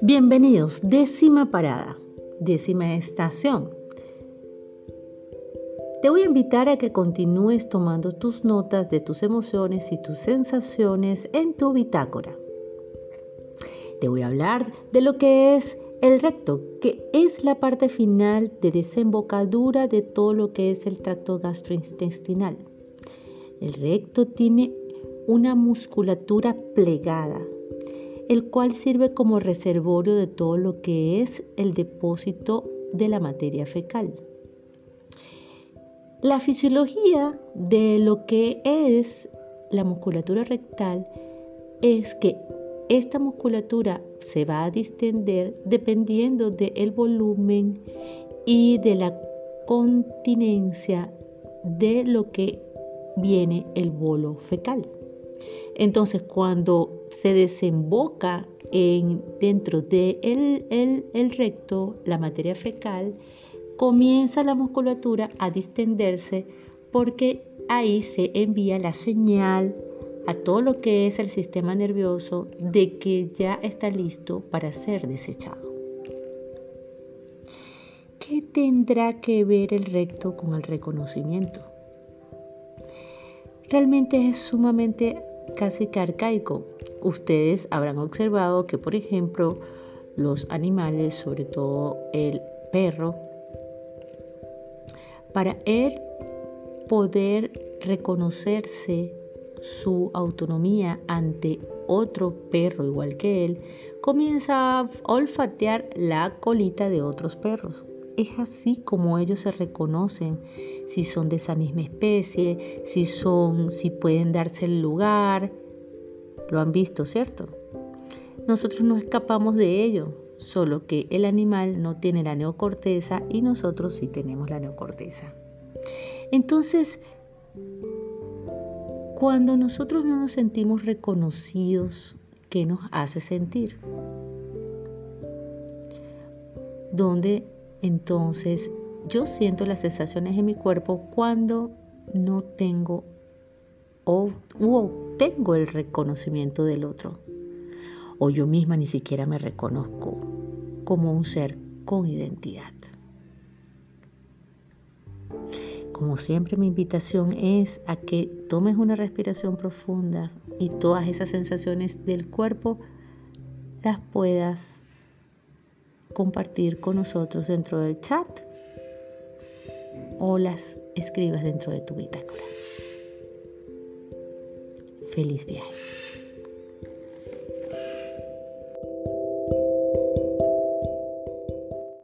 Bienvenidos, décima parada, décima estación. Te voy a invitar a que continúes tomando tus notas de tus emociones y tus sensaciones en tu bitácora. Te voy a hablar de lo que es el recto, que es la parte final de desembocadura de todo lo que es el tracto gastrointestinal. El recto tiene una musculatura plegada, el cual sirve como reservorio de todo lo que es el depósito de la materia fecal. La fisiología de lo que es la musculatura rectal es que esta musculatura se va a distender dependiendo del volumen y de la continencia de lo que viene el bolo fecal. Entonces, cuando se desemboca en, dentro del de el recto, la materia fecal, comienza la musculatura a distenderse porque ahí se envía la señal a todo lo que es el sistema nervioso de que ya está listo para ser desechado. ¿Qué tendrá que ver el recto con el reconocimiento? Realmente es sumamente casi que arcaico. Ustedes habrán observado que, por ejemplo, los animales, sobre todo el perro, para él poder reconocerse su autonomía ante otro perro igual que él, comienza a olfatear la colita de otros perros. Es así como ellos se reconocen si son de esa misma especie, si son, si pueden darse el lugar. Lo han visto, ¿cierto? Nosotros no escapamos de ello, solo que el animal no tiene la neocorteza y nosotros sí tenemos la neocorteza. Entonces, cuando nosotros no nos sentimos reconocidos, ¿qué nos hace sentir? Donde entonces yo siento las sensaciones en mi cuerpo cuando no tengo o obtengo el reconocimiento del otro. O yo misma ni siquiera me reconozco como un ser con identidad. Como siempre mi invitación es a que tomes una respiración profunda y todas esas sensaciones del cuerpo las puedas compartir con nosotros dentro del chat o las escribas dentro de tu bitácora. Feliz viaje.